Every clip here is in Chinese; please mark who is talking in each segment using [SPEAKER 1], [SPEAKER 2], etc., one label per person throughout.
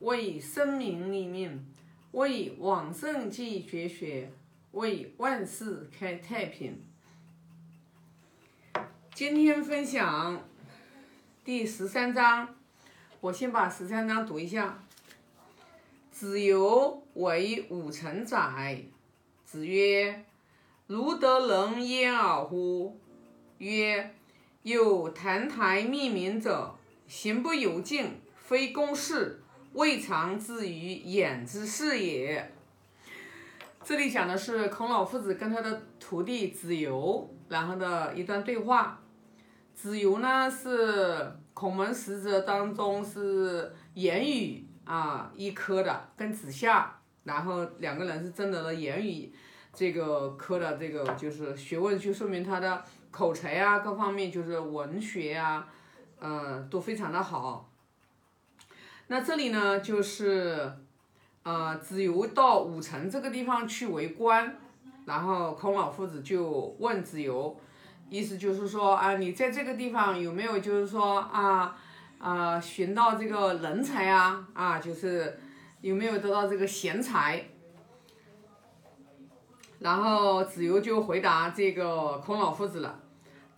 [SPEAKER 1] 为生民立命，为往圣继绝学，为万世开太平。今天分享第十三章，我先把十三章读一下。子游为五成载，子曰：“如得人焉耳乎？”曰：“有澹台命名者，行不由径，非公事，未尝至于焉之是也。”这里讲的是孔老夫子跟他的徒弟子游，然后的一段对话。子游呢是孔门十哲当中是言语。啊，一科的跟子夏，然后两个人是争得了言语这个科的这个就是学问，就说明他的口才啊，各方面就是文学呀，嗯，都非常的好。那这里呢，就是呃，子游到武城这个地方去为官，然后孔老夫子就问子游，意思就是说啊，你在这个地方有没有就是说啊？啊，寻到这个人才啊，啊，就是有没有得到这个贤才？然后子游就回答这个孔老夫子了，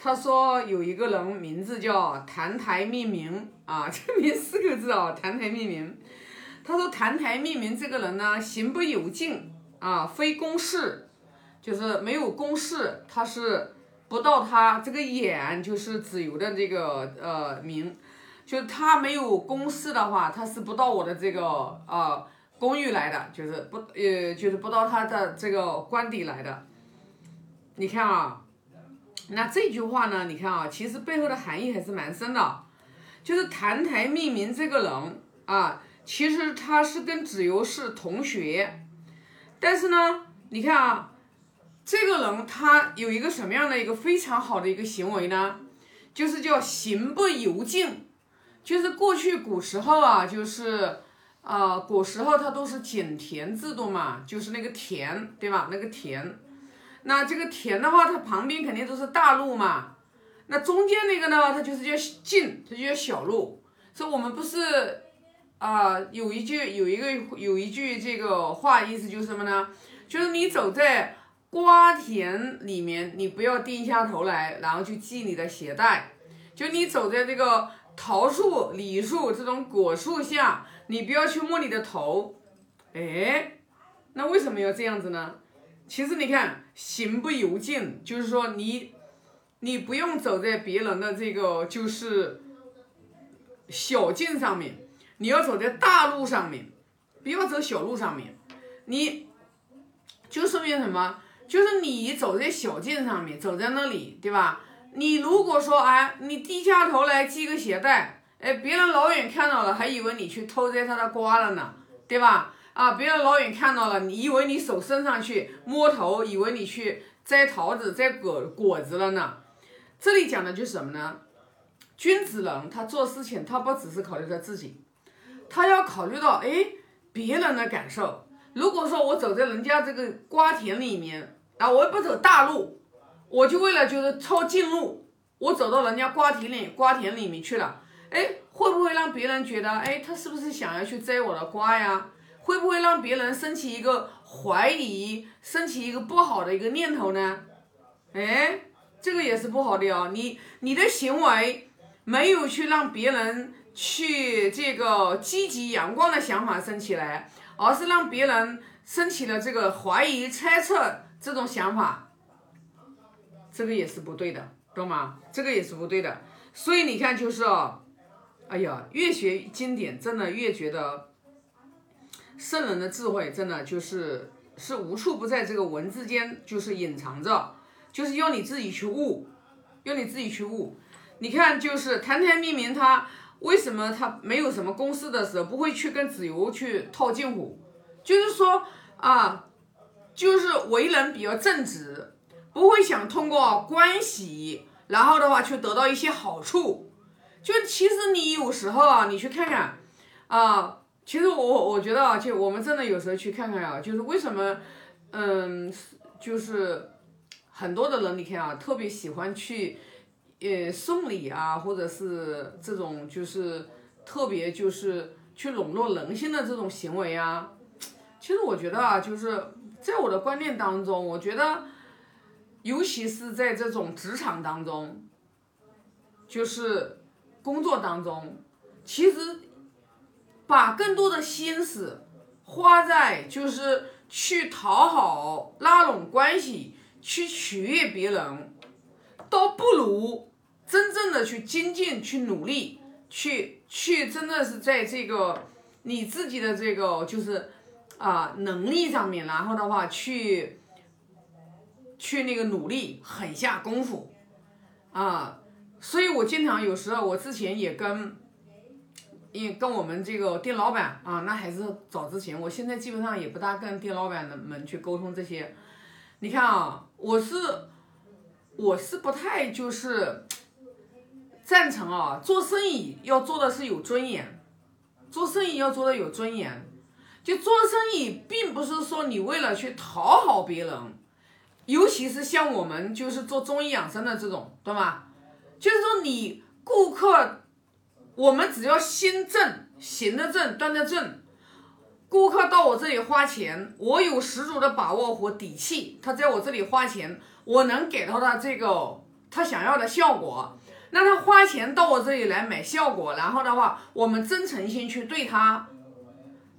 [SPEAKER 1] 他说有一个人名字叫澹台命名啊，这名四个字啊，澹台命名。他说澹台命名这个人呢，行不有径啊，非公事，就是没有公事，他是不到他这个眼，就是子游的这个呃名。就是他没有公事的话，他是不到我的这个呃公寓来的，就是不呃就是不到他的这个官邸来的。你看啊，那这句话呢，你看啊，其实背后的含义还是蛮深的。就是澹台命名这个人啊，其实他是跟子游是同学，但是呢，你看啊，这个人他有一个什么样的一个非常好的一个行为呢？就是叫行不由径。就是过去古时候啊，就是，呃，古时候它都是井田制度嘛，就是那个田，对吧？那个田，那这个田的话，它旁边肯定都是大路嘛，那中间那个呢，它就是叫径，它就叫小路。所以我们不是，啊，有一句有一个有一句这个话，意思就是什么呢？就是你走在瓜田里面，你不要低下头来，然后去系你的鞋带，就你走在这个。桃树、李树这种果树下，你不要去摸你的头，哎，那为什么要这样子呢？其实你看，行不由径，就是说你，你不用走在别人的这个就是小径上面，你要走在大路上面，不要走小路上面，你就说明什么？就是你走在小径上面，走在那里，对吧？你如果说哎，你低下头来系个鞋带，哎，别人老远看到了，还以为你去偷摘他的瓜了呢，对吧？啊，别人老远看到了，你以为你手伸上去摸头，以为你去摘桃子、摘果果子了呢。这里讲的就是什么呢？君子人他做事情，他不只是考虑他自己，他要考虑到哎别人的感受。如果说我走在人家这个瓜田里面，啊，我又不走大路。我就为了就是抄近路，我走到人家瓜田里瓜田里面去了，哎，会不会让别人觉得，哎，他是不是想要去摘我的瓜呀？会不会让别人升起一个怀疑，升起一个不好的一个念头呢？哎，这个也是不好的哦。你你的行为没有去让别人去这个积极阳光的想法升起来，而是让别人升起了这个怀疑、猜测这种想法。这个也是不对的，懂吗？这个也是不对的，所以你看，就是哦，哎呀，越学经典，真的越觉得圣人的智慧，真的就是是无处不在这个文字间，就是隐藏着，就是要你自己去悟，要你自己去悟。你看，就是谈天命名，他为什么他没有什么公司的时候，不会去跟子游去套近乎？就是说啊，就是为人比较正直。不会想通过关系，然后的话去得到一些好处。就其实你有时候啊，你去看看啊，其实我我觉得啊，就我们真的有时候去看看啊，就是为什么，嗯，就是很多的人你看啊，特别喜欢去呃送礼啊，或者是这种就是特别就是去笼络人心的这种行为啊，其实我觉得啊，就是在我的观念当中，我觉得，尤其是在这种职场当中，就是工作当中，其实把更多的心思花在就是去讨好、拉拢关系、去取悦别人，倒不如真正的去精进、去努力、去去真的是在这个你自己的这个就是啊能力上面，然后的话去去那个努力狠下功夫啊。所以我经常有时候我之前也跟，也跟我们这个店老板啊，那还是早之前，我现在基本上也不大跟店老板们去沟通这些。你看啊，我是我是不太就是赞成啊，做生意要做的是有尊严，做生意要做的有尊严，就做生意并不是说你为了去讨好别人，尤其是像我们就是做中医养生的这种，对吧？就是说，你顾客，我们只要心正、行得正、端得正，顾客到我这里花钱，我有十足的把握和底气，他在我这里花钱，我能给到他这个他想要的效果。那他花钱到我这里来买效果，然后的话，我们真诚心去对他，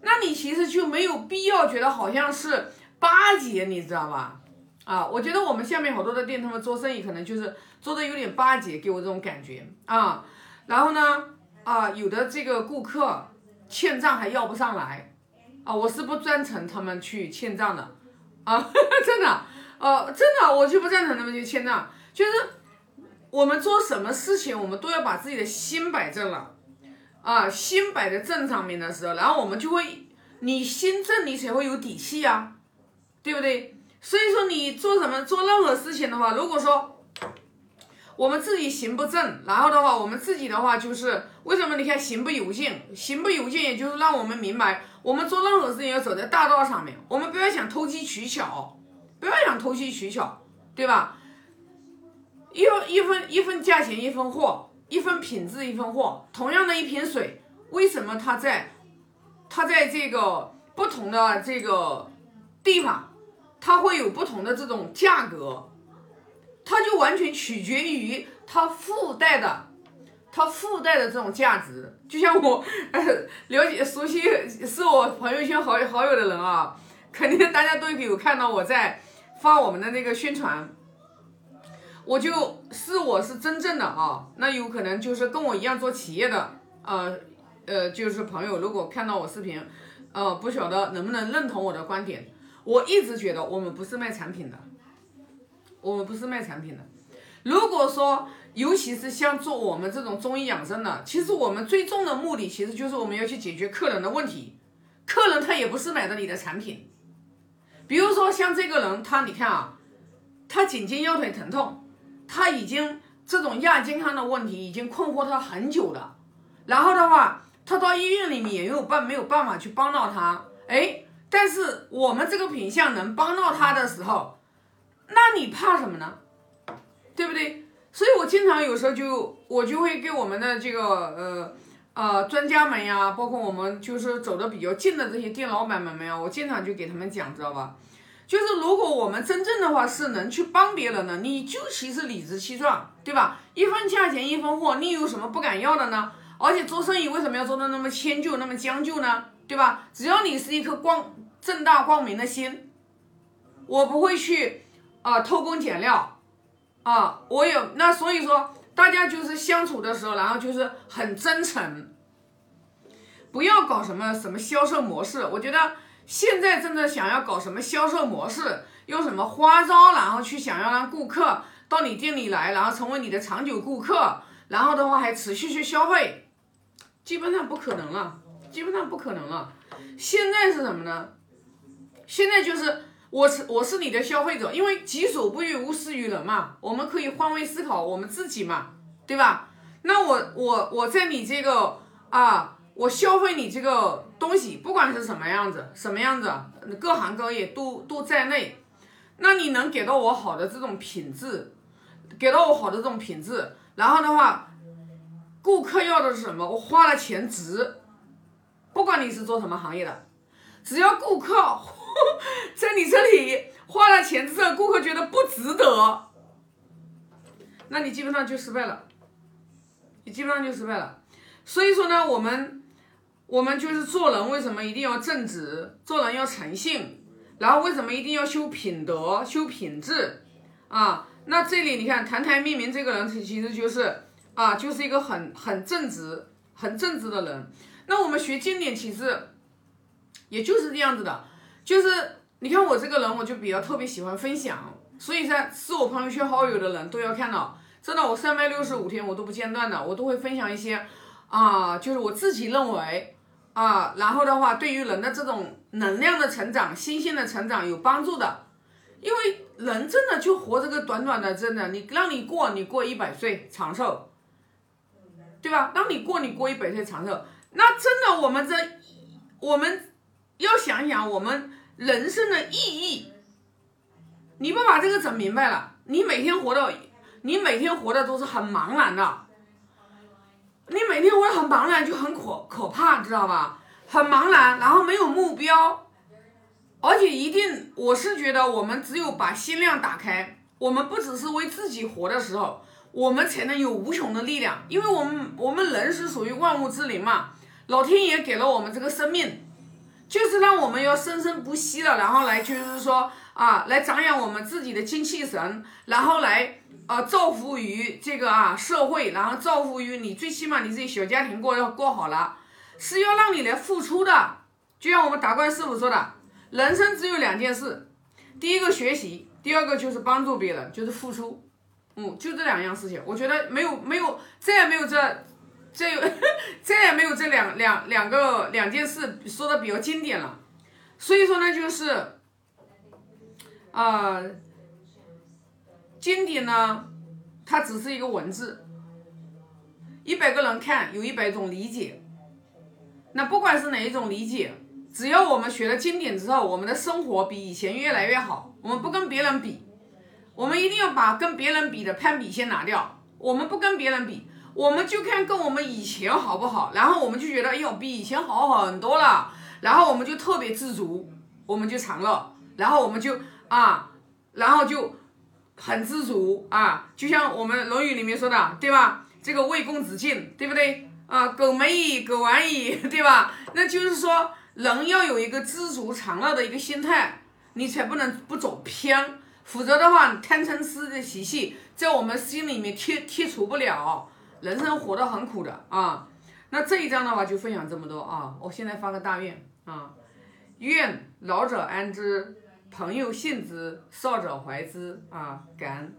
[SPEAKER 1] 那你其实就没有必要觉得好像是巴结，你知道吧？啊，我觉得我们下面好多的店，他们做生意可能就是做的有点巴结，给我这种感觉啊。然后呢，啊，有的这个顾客欠账还要不上来，啊，我是不赞成他们去欠账的，啊，真的，呃，真的，我就不赞成他们去欠账。就是我们做什么事情，我们都要把自己的心摆正了，啊，心摆在正上面的时候，然后我们就会，你心正，你才会有底气呀，对不对？所以说你做什么做任何事情的话，如果说我们自己行不正，然后的话，我们自己的话就是为什么？你看行不由径，行不由径，也就是让我们明白，我们做任何事情要走在大道上面，我们不要想投机取巧，不要想投机取巧，对吧？一一分一分价钱一分货，一分品质一分货。同样的一瓶水，为什么它在它在这个不同的这个地方？它会有不同的这种价格，它就完全取决于它附带的，它附带的这种价值。就像我 了解熟悉是我朋友圈好友好友的人啊，肯定大家都有看到我在发我们的那个宣传。我就是我是真正的啊，那有可能就是跟我一样做企业的，呃呃，就是朋友，如果看到我视频，呃，不晓得能不能认同我的观点。我一直觉得我们不是卖产品的，我们不是卖产品的。如果说，尤其是像做我们这种中医养生的，其实我们最终的目的其实就是我们要去解决客人的问题。客人他也不是买的你的产品。比如说像这个人，他你看啊，他颈肩腰腿疼痛，他已经这种亚健康的问题已经困惑他很久了。然后的话，他到医院里面也有办没有办法去帮到他，哎。但是我们这个品相能帮到他的时候，那你怕什么呢？对不对？所以我经常有时候就我就会给我们的这个呃呃专家们呀，包括我们就是走的比较近的这些店老板们们呀，我经常就给他们讲，知道吧？就是如果我们真正的话是能去帮别人的，你就其实理直气壮，对吧？一分价钱一分货，你有什么不敢要的呢？而且做生意为什么要做的那么迁就，那么将就呢？对吧？只要你是一颗光正大光明的心，我不会去啊偷工减料啊。我有那所以说，大家就是相处的时候，然后就是很真诚，不要搞什么什么销售模式。我觉得现在真的想要搞什么销售模式，用什么花招，然后去想要让顾客到你店里来，然后成为你的长久顾客，然后的话还持续去消费，基本上不可能了。基本上不可能了。现在是什么呢？现在就是我是我是你的消费者，因为己所不欲，勿施于人嘛。我们可以换位思考我们自己嘛，对吧？那我我我在你这个啊，我消费你这个东西，不管是什么样子，什么样子，各行各业都都在内。那你能给到我好的这种品质，给到我好的这种品质，然后的话，顾客要的是什么？我花了钱值。不管你是做什么行业的，只要顾客 在你这里花了钱之后，顾客觉得不值得，那你基本上就失败了，你基本上就失败了。所以说呢，我们我们就是做人，为什么一定要正直？做人要诚信，然后为什么一定要修品德、修品质啊？那这里你看，谈谈命名这个人，其实就是啊，就是一个很很正直、很正直的人。那我们学经典，其实也就是这样子的，就是你看我这个人，我就比较特别喜欢分享，所以在是我朋友圈好友的人都要看到，真的，我三百六十五天我都不间断的，我都会分享一些啊，就是我自己认为啊，然后的话，对于人的这种能量的成长、心性的成长有帮助的，因为。人真的就活这个短短的，真的，你让你过，你过一百岁长寿，对吧？让你过，你过一百岁长寿，那真的我们这，我们要想想我们人生的意义。你不把这个整明白了，你每天活的，你每天活的都是很茫然的，你每天活得很茫然就很可可怕，知道吧？很茫然，然后没有目标。而且一定，我是觉得我们只有把心量打开，我们不只是为自己活的时候，我们才能有无穷的力量。因为我们我们人是属于万物之灵嘛，老天爷给了我们这个生命，就是让我们要生生不息的，然后来就是说啊，来长养我们自己的精气神，然后来啊造福于这个啊社会，然后造福于你，最起码你自己小家庭过要过好了，是要让你来付出的。就像我们达观师傅说的。人生只有两件事，第一个学习，第二个就是帮助别人，就是付出，嗯，就这两样事情。我觉得没有没有再也没有这，这有再也没有这两两两个两件事说的比较经典了。所以说呢，就是啊，经典呢，它只是一个文字，一百个人看有一百种理解，那不管是哪一种理解。只要我们学了经典之后，我们的生活比以前越来越好。我们不跟别人比，我们一定要把跟别人比的攀比先拿掉。我们不跟别人比，我们就看跟我们以前好不好。然后我们就觉得，哎呦，比以前好很多了。然后我们就特别知足，我们就长乐。然后我们就啊，然后就很知足啊。就像我们《论语》里面说的，对吧？这个魏公子敬，对不对？啊，苟没矣，苟完矣，对吧？那就是说。人要有一个知足常乐的一个心态，你才不能不走偏，否则的话，贪嗔痴的习气在我们心里面剔剔除不了，人生活得很苦的啊。那这一章的话就分享这么多啊，我现在发个大愿啊，愿老者安之，朋友信之，少者怀之啊，感恩。